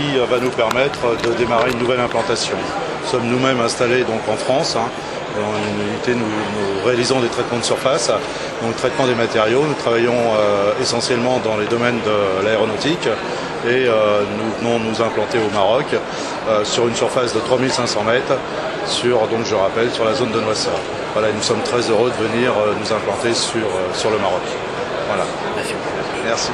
qui euh, va nous permettre de démarrer une nouvelle implantation. Nous sommes nous-mêmes installés donc en France. Hein. Nous, réalisons des traitements de surface, hein. donc traitement des matériaux. Nous travaillons euh, essentiellement dans les domaines de l'aéronautique et euh, nous venons nous implanter au Maroc sur une surface de 3500 mètres, sur, donc je rappelle, sur la zone de Noisseur. Voilà, nous sommes très heureux de venir nous implanter sur, sur le Maroc. Voilà. Merci. Merci.